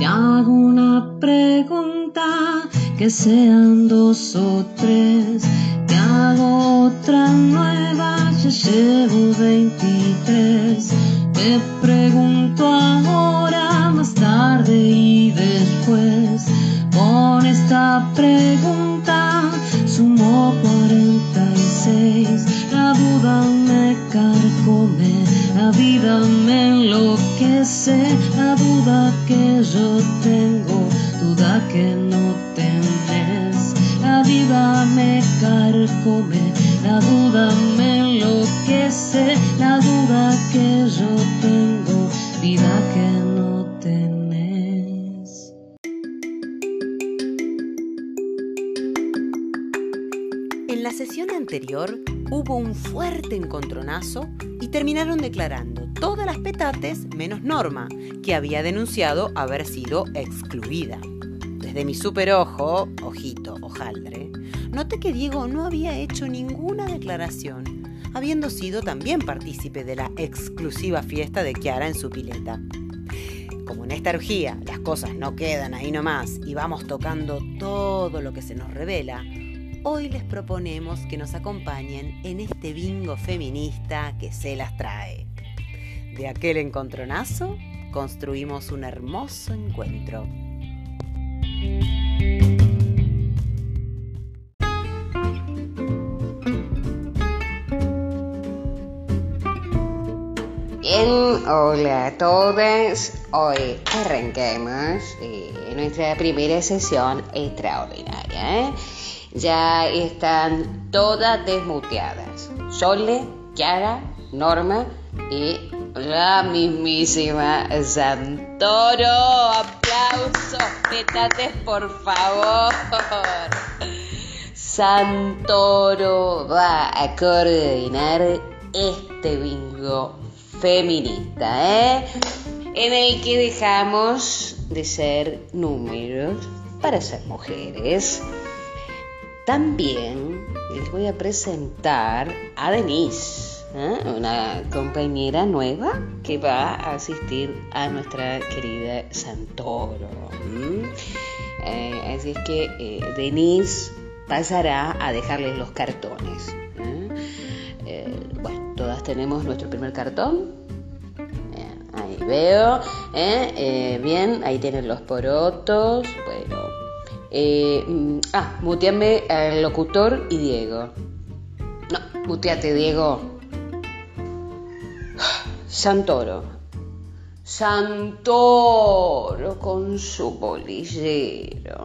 Te hago una pregunta, que sean dos o tres. Te hago otra nueva, ya llevo 23. Te pregunto ahora, más tarde y después. Con esta pregunta sumo 46. La duda me carcome, la vida me La duda que yo tengo, duda que no tenés. La vida me carcome, la duda me enloquece. La duda que yo tengo, vida que no tenés. En la sesión anterior hubo un fuerte encontronazo y terminaron declarando todas las petates menos Norma, que había denunciado haber sido excluida. Desde mi super ojo, ojito, hojaldre, noté que Diego no había hecho ninguna declaración, habiendo sido también partícipe de la exclusiva fiesta de Kiara en su pileta. Como en esta orgía las cosas no quedan ahí nomás y vamos tocando todo lo que se nos revela, hoy les proponemos que nos acompañen en este bingo feminista que se las trae. De aquel encontronazo construimos un hermoso encuentro. Bien, hola a todas. Hoy arranquemos eh, nuestra primera sesión extraordinaria. ¿eh? Ya están todas desmuteadas. Sole, Kiara, Norma y la mismísima Santoro. Aplausos, petates, por favor. Santoro va a coordinar este bingo feminista, ¿eh? En el que dejamos de ser números para ser mujeres. También les voy a presentar a Denise, ¿eh? una compañera nueva que va a asistir a nuestra querida Santoro. Eh, así es que eh, Denise pasará a dejarles los cartones. bueno, todas tenemos nuestro primer cartón. Ahí veo. bien, ahí tienen los porotos. Bueno. Eh, mm, ah, muteame al locutor y Diego. No, muteate, Diego. Santoro. Santoro con su bolillero.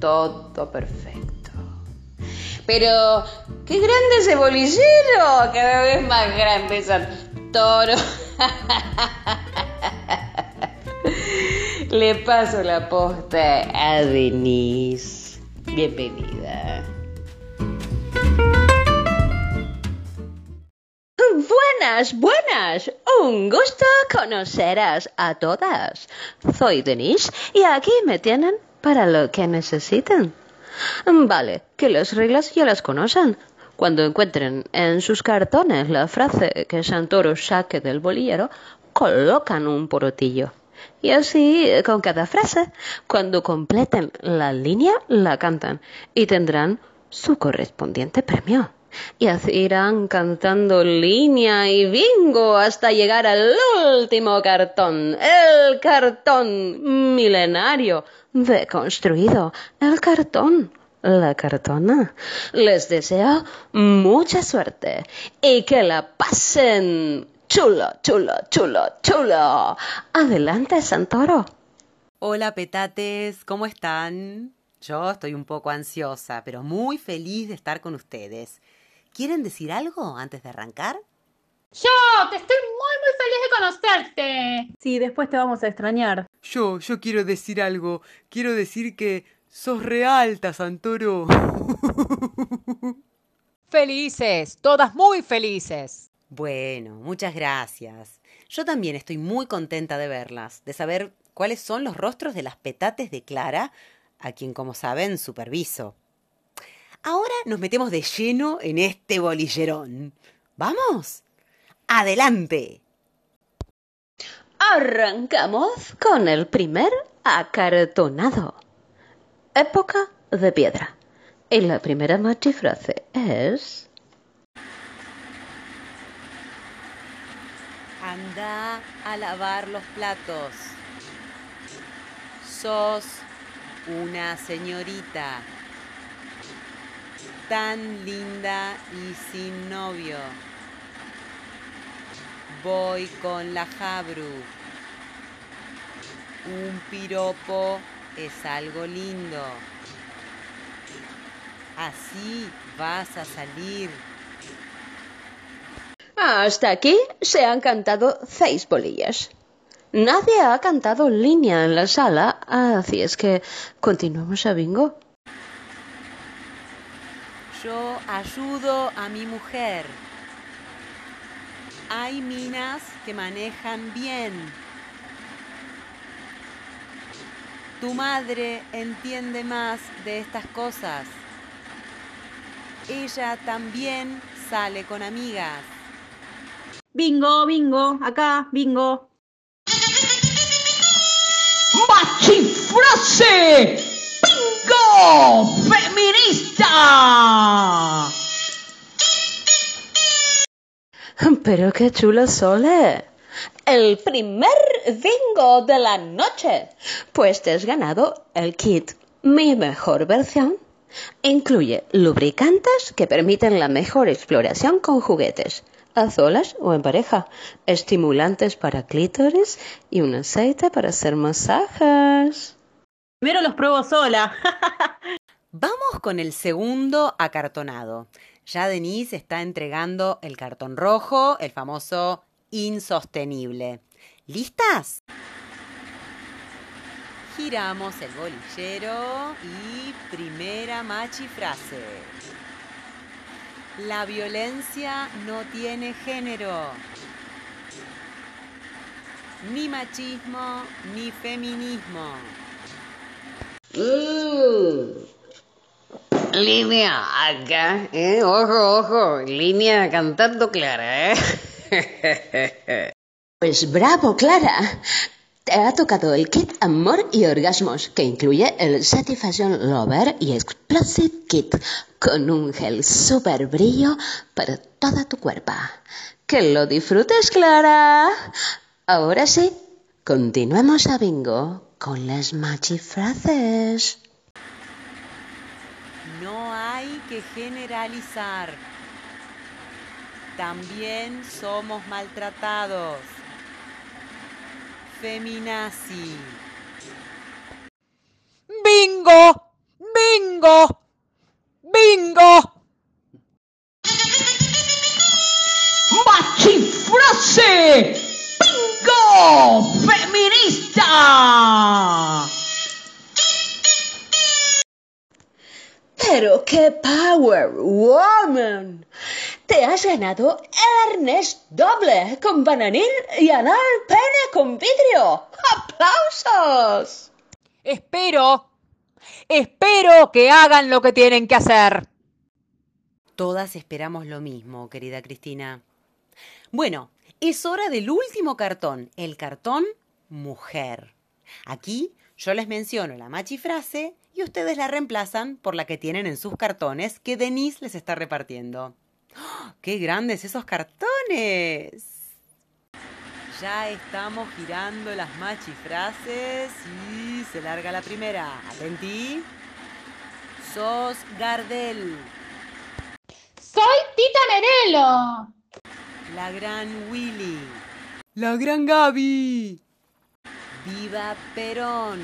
Todo perfecto. Pero, qué grande ese bolillero. Cada vez más grande, Santoro. Le paso la posta a Denise. Bienvenida. Buenas, buenas. Un gusto conoceras a todas. Soy Denise y aquí me tienen para lo que necesiten. Vale, que las reglas ya las conocen. Cuando encuentren en sus cartones la frase que Santoro saque del bolillero, colocan un porotillo. Y así con cada frase, cuando completen la línea, la cantan y tendrán su correspondiente premio. Y así irán cantando línea y bingo hasta llegar al último cartón, el cartón milenario, deconstruido, el cartón, la cartona. Les deseo mucha suerte y que la pasen chulo, chulo, chulo, chulo. Adelante, Santoro. Hola petates, ¿cómo están? Yo estoy un poco ansiosa, pero muy feliz de estar con ustedes. ¿Quieren decir algo antes de arrancar? Yo, te estoy muy, muy feliz de conocerte. Sí, después te vamos a extrañar. Yo, yo quiero decir algo. Quiero decir que sos re alta, Santoro. Felices, todas muy felices. Bueno, muchas gracias. Yo también estoy muy contenta de verlas, de saber cuáles son los rostros de las petates de Clara, a quien, como saben, superviso. Ahora nos metemos de lleno en este bolillerón. ¿Vamos? ¡Adelante! Arrancamos con el primer acartonado. Época de piedra. Y la primera machifrase es... Anda a lavar los platos. Sos una señorita tan linda y sin novio. Voy con la Jabru. Un piropo es algo lindo. Así vas a salir. Hasta aquí se han cantado seis bolillas. Nadie ha cantado línea en la sala, así es que continuamos a bingo. Yo ayudo a mi mujer. Hay minas que manejan bien. Tu madre entiende más de estas cosas. Ella también sale con amigas. Bingo, bingo, acá, bingo. ¡Machifrase! ¡Bingo! ¡Feminista! Pero qué chulo sole. El primer bingo de la noche. Pues te has ganado el kit Mi mejor versión. Incluye lubricantes que permiten la mejor exploración con juguetes, a solas o en pareja, estimulantes para clítoris y un aceite para hacer masajes. Primero los pruebo sola. Vamos con el segundo acartonado. Ya Denise está entregando el cartón rojo, el famoso insostenible. ¿Listas? Giramos el bolillero y primera machifrase. La violencia no tiene género. Ni machismo ni feminismo. Línea acá, ¿eh? Ojo, ojo, línea cantando clara, ¿eh? Pues bravo, Clara. Te ha tocado el kit Amor y Orgasmos, que incluye el Satisfaction Lover y Explosive Kit, con un gel super brillo para toda tu cuerpo. ¡Que lo disfrutes, Clara! Ahora sí, continuemos a bingo con las machifrases. No hay que generalizar. También somos maltratados. Feminazi. ¡Bingo! ¡Bingo! ¡Bingo! ¡Machifrase! ¡Bingo! ¡Feminista! Pero qué power, woman. Te has ganado el arnés doble con bananil y anal pene con vidrio. ¡Aplausos! Espero, espero que hagan lo que tienen que hacer. Todas esperamos lo mismo, querida Cristina. Bueno, es hora del último cartón, el cartón mujer. Aquí yo les menciono la machifrase y ustedes la reemplazan por la que tienen en sus cartones que Denise les está repartiendo. ¡Oh, ¡Qué grandes esos cartones! Ya estamos girando las machifrases y se larga la primera. Atentí. Sos Gardel, Soy Tita Merelo. la gran Willy. La gran Gaby. Viva Perón.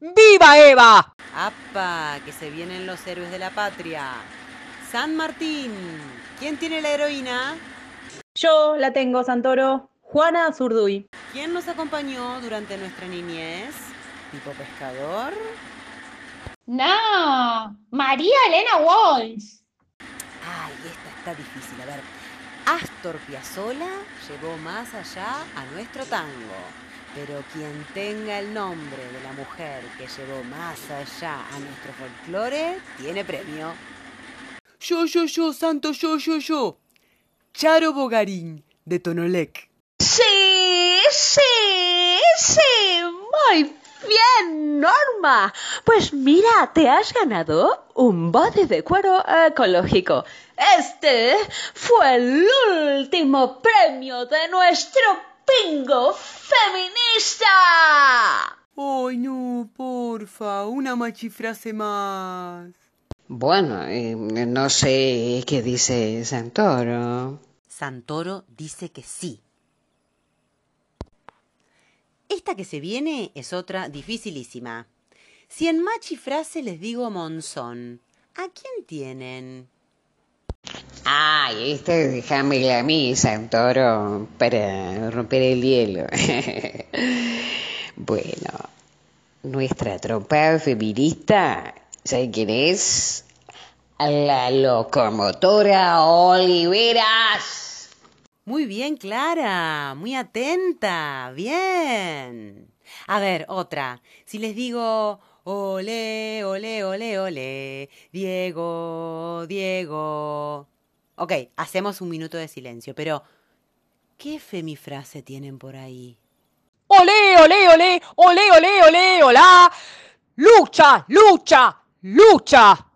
¡Viva Eva! ¡Apa! Que se vienen los héroes de la patria. San Martín. ¿Quién tiene la heroína? Yo la tengo, Santoro. Juana Zurduy. ¿Quién nos acompañó durante nuestra niñez? ¿Tipo pescador? No, María Elena Walsh. Ay, esta está difícil. A ver, Astor Piazzolla llevó más allá a nuestro tango. Pero quien tenga el nombre de la mujer que llevó más allá a nuestro folclore, tiene premio. Yo, yo, yo, santo, yo, yo, yo. Charo Bogarín, de Tonolec. Sí, sí, sí, muy bien, Norma. Pues mira, te has ganado un bote de cuero ecológico. Este fue el último premio de nuestro bingo feminista. Ay, no, porfa, una machifrase más. Bueno, eh, no sé qué dice Santoro. Santoro dice que sí. Esta que se viene es otra dificilísima. Si en machifrase les digo monzón, ¿a quién tienen? Ay, este déjamela a mí, Santoro, para romper el hielo. bueno, nuestra tropa feminista, ¿sabe quién es? La locomotora Oliveras. Muy bien, Clara, muy atenta, bien. A ver, otra. Si les digo, ole, ole, ole, ole, Diego, Diego. Ok, hacemos un minuto de silencio, pero ¿qué femifrase tienen por ahí? Olé, olé, olé, olé, olé, olé, olá. Lucha, lucha, lucha.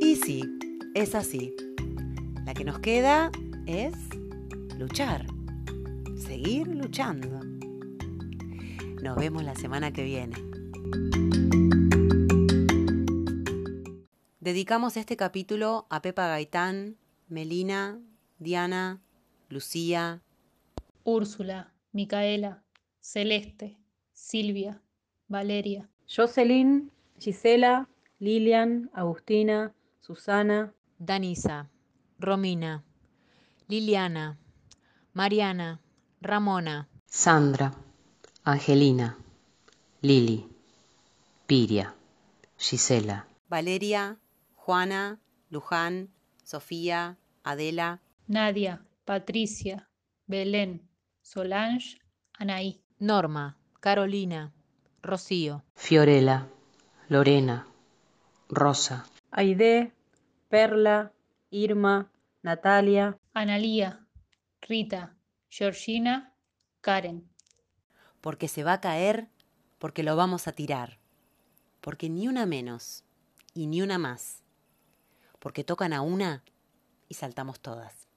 Y sí, es así. La que nos queda es luchar, seguir luchando. Nos vemos la semana que viene. Dedicamos este capítulo a Pepa Gaitán, Melina, Diana, Lucía, Úrsula, Micaela, Celeste, Silvia, Valeria, Jocelyn, Gisela, Lilian, Agustina, Susana, Danisa, Romina, Liliana, Mariana, Ramona, Sandra, Angelina, Lili, Piria, Gisela, Valeria, Juana, Luján, Sofía, Adela, Nadia, Patricia, Belén, Solange, Anaí, Norma, Carolina, Rocío, Fiorella, Lorena, Rosa, Aide, Perla, Irma, Natalia, Analía, Rita, Georgina, Karen. porque se va a caer, porque lo vamos a tirar, porque ni una menos y ni una más, porque tocan a una y saltamos todas.